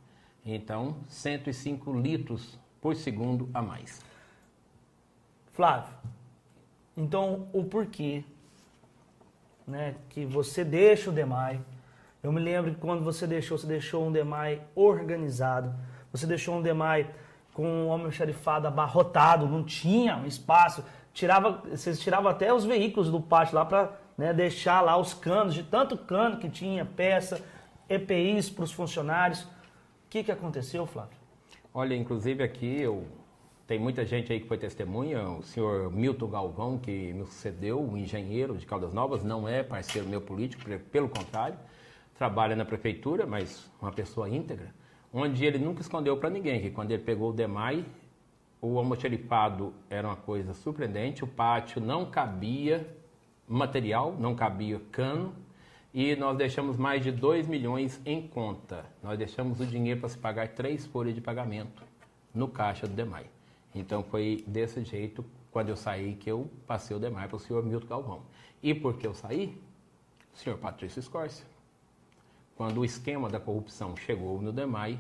Então 105 litros por segundo a mais.
Flávio, então o porquê né, que você deixa o DEMAI eu me lembro que quando você deixou, você deixou um DEMAI organizado, você deixou um DEMAI com um homem xerifado abarrotado, não tinha um espaço, tirava, vocês tiravam até os veículos do pátio lá para né, deixar lá os canos, de tanto cano que tinha, peça, EPIs para os funcionários. O que, que aconteceu, Flávio?
Olha, inclusive aqui eu tem muita gente aí que foi testemunha, o senhor Milton Galvão, que me sucedeu, um engenheiro de Caldas Novas, não é parceiro meu político, pelo contrário, trabalha na prefeitura, mas uma pessoa íntegra, onde ele nunca escondeu para ninguém que quando ele pegou o DEMAI, o almoxerifado era uma coisa surpreendente, o pátio não cabia material, não cabia cano, e nós deixamos mais de 2 milhões em conta. Nós deixamos o dinheiro para se pagar três folhas de pagamento no caixa do DEMAI. Então foi desse jeito, quando eu saí, que eu passei o DEMAI para o senhor Milton Galvão. E por que eu saí? O senhor Patrício Scorsia quando o esquema da corrupção chegou no DEMAI,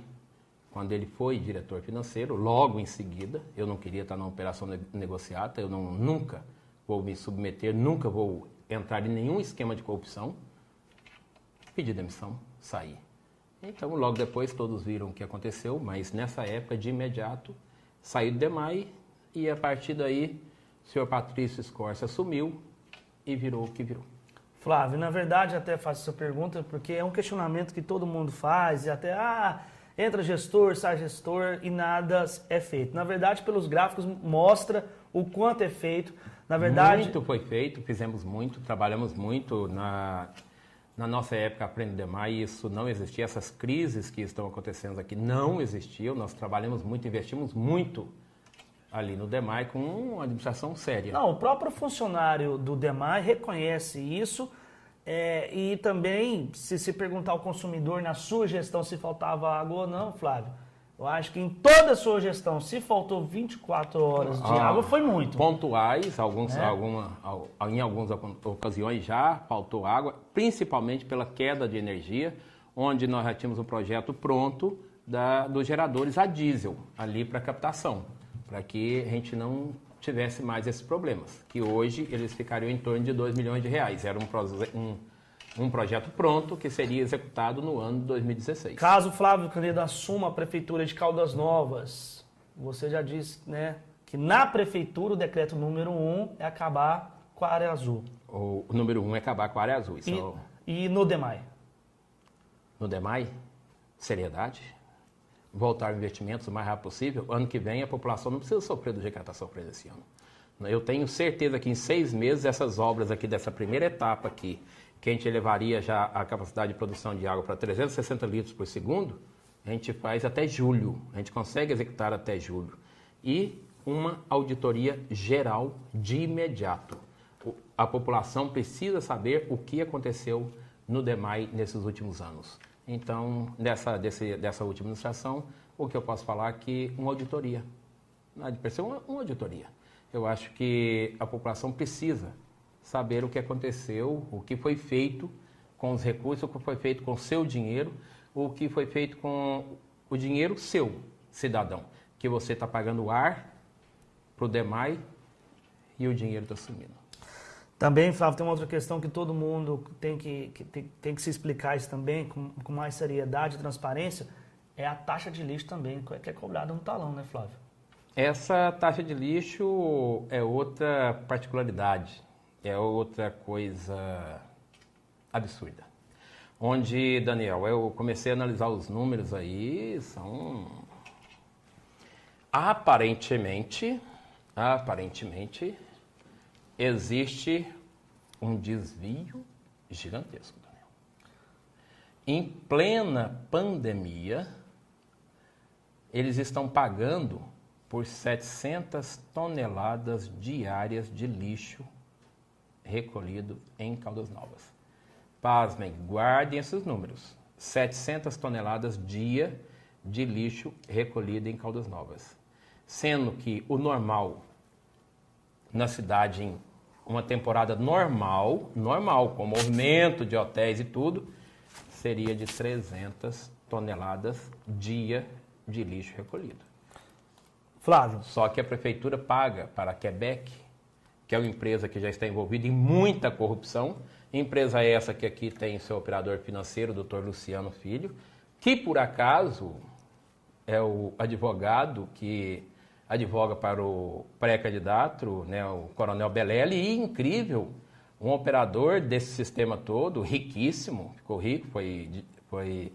quando ele foi diretor financeiro, logo em seguida, eu não queria estar na operação negociata, eu não, nunca vou me submeter, nunca vou entrar em nenhum esquema de corrupção, pedi demissão, saí. Então, logo depois, todos viram o que aconteceu, mas nessa época, de imediato, saí do DEMAI e a partir daí, o senhor Patrício Scorsa assumiu e virou o que virou.
Flávio, na verdade até faço essa pergunta porque é um questionamento que todo mundo faz e até, ah, entra gestor, sai gestor e nada é feito. Na verdade, pelos gráficos mostra o quanto é feito. Na verdade...
Muito foi feito, fizemos muito, trabalhamos muito na, na nossa época Aprende Demais, isso não existia, essas crises que estão acontecendo aqui não existiam, nós trabalhamos muito, investimos muito ali no DEMAI com uma administração séria.
Não, o próprio funcionário do DEMAI reconhece isso é, e também, se se perguntar ao consumidor na sua gestão se faltava água ou não, Flávio, eu acho que em toda a sua gestão, se faltou 24 horas de ah, água, foi muito.
Pontuais, alguns, é. alguma, em algumas ocasiões já faltou água, principalmente pela queda de energia, onde nós já tínhamos um projeto pronto da, dos geradores a diesel ali para captação para que a gente não tivesse mais esses problemas, que hoje eles ficariam em torno de 2 milhões de reais. Era um, um, um projeto pronto que seria executado no ano de 2016.
Caso Flávio Canedo assuma a prefeitura de Caldas Novas, você já disse né, que na prefeitura o decreto número 1 um é acabar com a área azul.
O, o número 1 um é acabar com a área azul.
E, é e no DEMAI?
No DEMAI, seriedade voltar investimentos o mais rápido possível, ano que vem a população não precisa sofrer do jeito que ela está sofrendo esse ano. Eu tenho certeza que em seis meses essas obras aqui dessa primeira etapa aqui que a gente elevaria já a capacidade de produção de água para 360 litros por segundo, a gente faz até julho, a gente consegue executar até julho. E uma auditoria geral de imediato. A população precisa saber o que aconteceu no DEMAI nesses últimos anos. Então, dessa, desse, dessa última administração, o que eu posso falar é que uma auditoria. Não de ser uma, uma auditoria. Eu acho que a população precisa saber o que aconteceu, o que foi feito com os recursos, o que foi feito com o seu dinheiro, o que foi feito com o dinheiro seu, cidadão, que você está pagando o ar para o DEMAI e o dinheiro está sumindo.
Também, Flávio, tem uma outra questão que todo mundo tem que, que tem, tem, que se explicar isso também com, com, mais seriedade e transparência, é a taxa de lixo também, que é cobrada no talão, né, Flávio?
Essa taxa de lixo é outra particularidade, é outra coisa absurda. Onde, Daniel, eu comecei a analisar os números aí, são aparentemente, aparentemente, existe um desvio gigantesco, Daniel. Em plena pandemia, eles estão pagando por 700 toneladas diárias de lixo recolhido em Caldas Novas. Pasmem, guardem esses números. 700 toneladas dia de lixo recolhido em Caldas Novas. Sendo que o normal na cidade em uma temporada normal, normal, com movimento de hotéis e tudo, seria de 300 toneladas dia de lixo recolhido.
Flávio.
Só que a prefeitura paga para Quebec, que é uma empresa que já está envolvida em muita corrupção, empresa essa que aqui tem seu operador financeiro, o Dr. Luciano Filho, que por acaso é o advogado que advoga para o pré-candidato, né, o Coronel Belelli, e incrível, um operador desse sistema todo, riquíssimo, ficou rico, foi, foi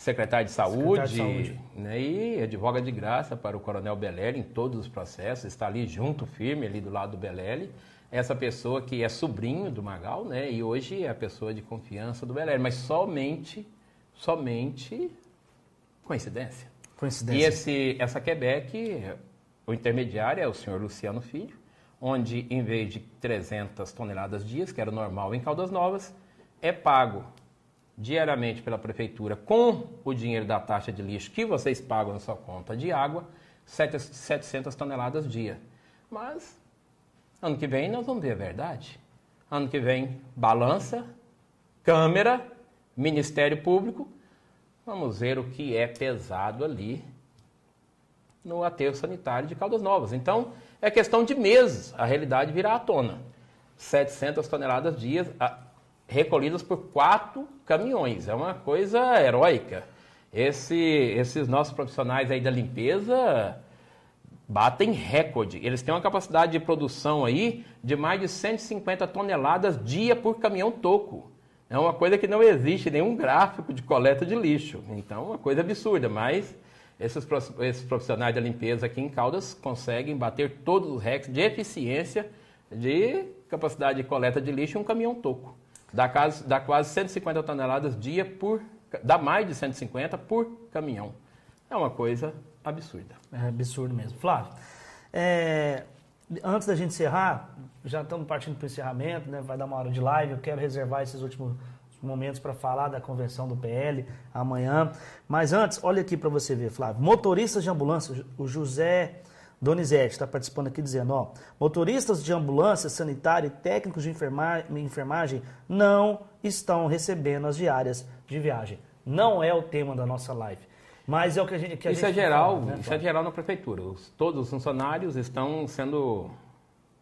secretário de saúde, secretário de saúde. Né, e advoga de graça para o Coronel Belelli em todos os processos, está ali junto, firme, ali do lado do Belelli. Essa pessoa que é sobrinho do Magal, né, e hoje é a pessoa de confiança do Belelli, mas somente, somente coincidência.
Coincidência.
E esse, essa Quebec, o intermediário é o senhor Luciano Filho, onde em vez de 300 toneladas dias, que era normal em Caldas Novas, é pago diariamente pela prefeitura com o dinheiro da taxa de lixo que vocês pagam na sua conta de água, 700 toneladas dia. Mas ano que vem nós vamos ver a verdade. Ano que vem, balança, câmera, Ministério Público Vamos ver o que é pesado ali no aterro sanitário de Caldas Novas. Então, é questão de meses a realidade virar à tona. 700 toneladas dias recolhidas por quatro caminhões. É uma coisa heróica. Esse, esses nossos profissionais aí da limpeza batem recorde. Eles têm uma capacidade de produção aí de mais de 150 toneladas dia por caminhão toco. É uma coisa que não existe nenhum gráfico de coleta de lixo. Então, uma coisa absurda, mas esses, esses profissionais da limpeza aqui em Caldas conseguem bater todos os recordes de eficiência de capacidade de coleta de lixo em um caminhão toco. Dá, quase, dá quase 150 toneladas dia por. dá mais de 150 por caminhão. É uma coisa absurda.
É absurdo mesmo. Flávio, é, antes da gente encerrar, já estamos partindo para o encerramento, né? vai dar uma hora de live. Eu quero reservar esses últimos momentos para falar da convenção do PL amanhã. Mas antes, olha aqui para você ver, Flávio. Motoristas de ambulância, o José Donizete está participando aqui dizendo: ó, motoristas de ambulância sanitária e técnicos de enfermagem não estão recebendo as diárias de viagem. Não é o tema da nossa live. Mas é o que a gente. Que a
isso
gente
é geral, né, isso é geral na prefeitura. Os, todos os funcionários estão sendo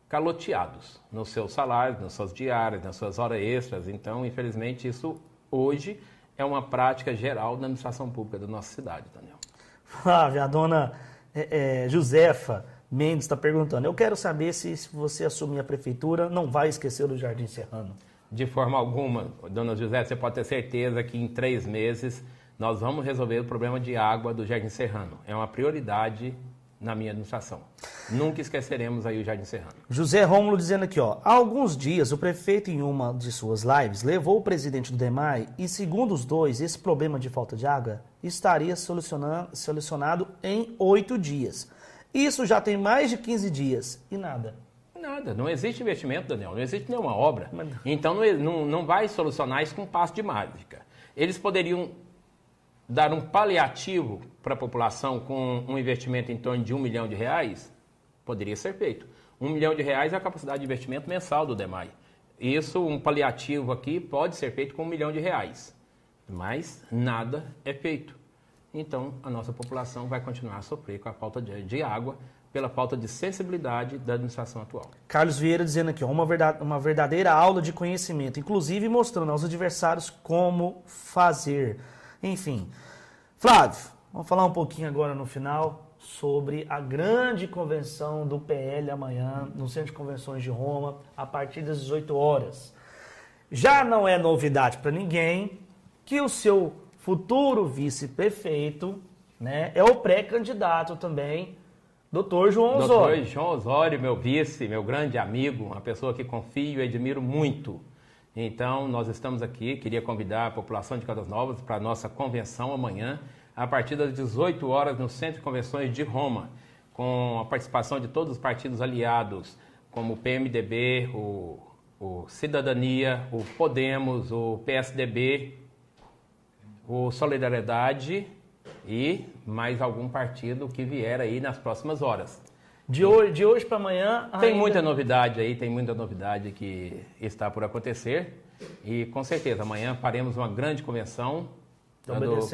caloteados nos seus salários, nas suas diárias, nas suas horas extras. Então, infelizmente, isso hoje é uma prática geral da administração pública da nossa cidade, Daniel.
Flávia, a dona é, é, Josefa Mendes está perguntando. Eu quero saber se, se você assumir a prefeitura, não vai esquecer do Jardim Serrano.
De forma alguma, dona José, você pode ter certeza que em três meses nós vamos resolver o problema de água do Jardim Serrano. É uma prioridade na minha administração. Nunca esqueceremos aí o Jardim Serrano.
José Rômulo dizendo aqui, ó. Há alguns dias, o prefeito, em uma de suas lives, levou o presidente do DEMAI e, segundo os dois, esse problema de falta de água estaria solucionado em oito dias. Isso já tem mais de 15 dias e nada.
Nada, não existe investimento, Daniel, não existe nenhuma obra. Então não, não, não vai solucionar isso com um passo de mágica. Eles poderiam dar um paliativo para a população com um investimento em torno de um milhão de reais? Poderia ser feito. Um milhão de reais é a capacidade de investimento mensal do DEMAI. Isso, um paliativo aqui, pode ser feito com um milhão de reais. Mas nada é feito. Então, a nossa população vai continuar a sofrer com a falta de, de água, pela falta de sensibilidade da administração atual.
Carlos Vieira dizendo aqui, uma, verdade, uma verdadeira aula de conhecimento, inclusive mostrando aos adversários como fazer. Enfim. Flávio, vamos falar um pouquinho agora no final sobre a grande convenção do PL amanhã no Centro de Convenções de Roma, a partir das 18 horas. Já não é novidade para ninguém que o seu futuro vice-prefeito né, é o pré-candidato também, doutor João Osório.
Doutor João Osório, meu vice, meu grande amigo, uma pessoa que confio e admiro muito. Então, nós estamos aqui, queria convidar a população de Caldas Novas para a nossa convenção amanhã, a partir das 18 horas, no Centro de Convenções de Roma, com a participação de todos os partidos aliados, como o PMDB, o, o Cidadania, o Podemos, o PSDB, o Solidariedade e mais algum partido que vier aí nas próximas horas.
De hoje, de hoje para amanhã.
Tem ainda... muita novidade aí, tem muita novidade que está por acontecer. E com certeza, amanhã faremos uma grande convenção então, do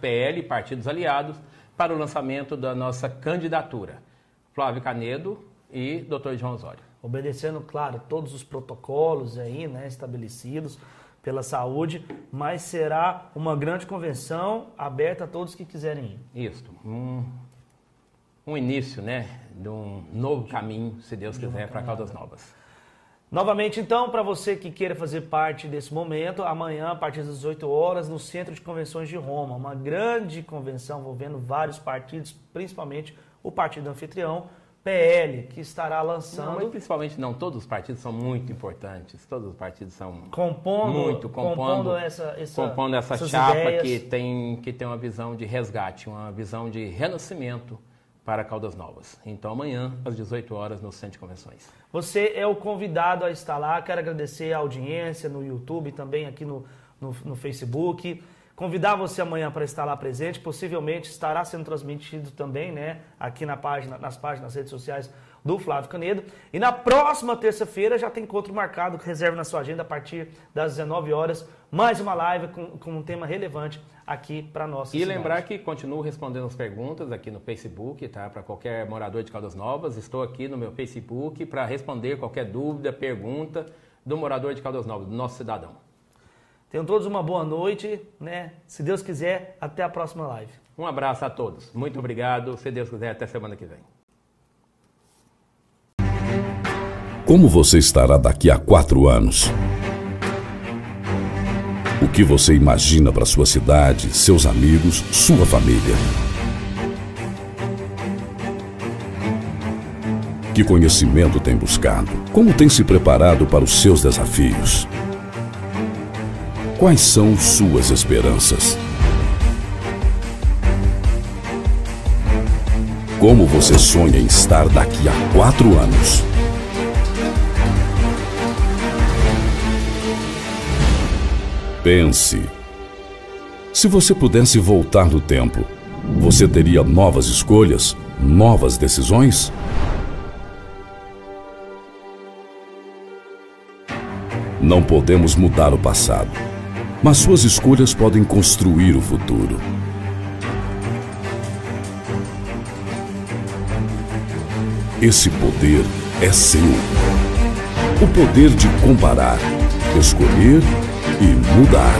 PL, Partidos Aliados, para o lançamento da nossa candidatura. Flávio Canedo e Dr. João Osório.
Obedecendo, claro, todos os protocolos aí, né, estabelecidos pela saúde, mas será uma grande convenção aberta a todos que quiserem
ir. Isso. Um, um início, né, de um novo caminho, se Deus quiser, para Caldas Novas.
Novamente, então, para você que queira fazer parte desse momento, amanhã, a partir das 18 horas, no Centro de Convenções de Roma, uma grande convenção envolvendo vários partidos, principalmente o partido anfitrião, PL, que estará lançando. Não,
principalmente não, todos os partidos são muito importantes, todos os partidos são
compondo,
muito compondo,
compondo essa, essa,
compondo essa chapa que tem, que tem uma visão de resgate, uma visão de renascimento para Caldas Novas. Então amanhã, às 18 horas, no Centro de Convenções.
Você é o convidado a estar lá. Quero agradecer a audiência no YouTube, também aqui no, no, no Facebook. Convidar você amanhã para estar lá presente. Possivelmente estará sendo transmitido também, né? Aqui na página, nas páginas, nas redes sociais do Flávio Canedo. E na próxima terça-feira já tem encontro marcado, reserve na sua agenda a partir das 19 horas, mais uma live com, com um tema relevante aqui para nós.
E cidade. lembrar que continuo respondendo as perguntas aqui no Facebook, tá? Para qualquer morador de Caldas Novas, estou aqui no meu Facebook para responder qualquer dúvida, pergunta do morador de Caldas Novas, do nosso cidadão.
Tenham todos uma boa noite, né? Se Deus quiser, até a próxima live.
Um abraço a todos. Muito obrigado. Se Deus quiser, até semana que vem.
Como você estará daqui a quatro anos? O que você imagina para sua cidade, seus amigos, sua família? Que conhecimento tem buscado? Como tem se preparado para os seus desafios? Quais são suas esperanças? Como você sonha em estar daqui a quatro anos? Pense. Se você pudesse voltar no tempo, você teria novas escolhas, novas decisões? Não podemos mudar o passado, mas suas escolhas podem construir o futuro. Esse poder é seu. O poder de comparar, escolher e mudar.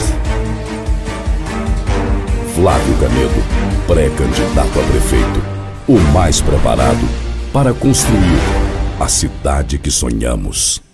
Flávio Canedo, pré-candidato a prefeito, o mais preparado para construir a cidade que sonhamos.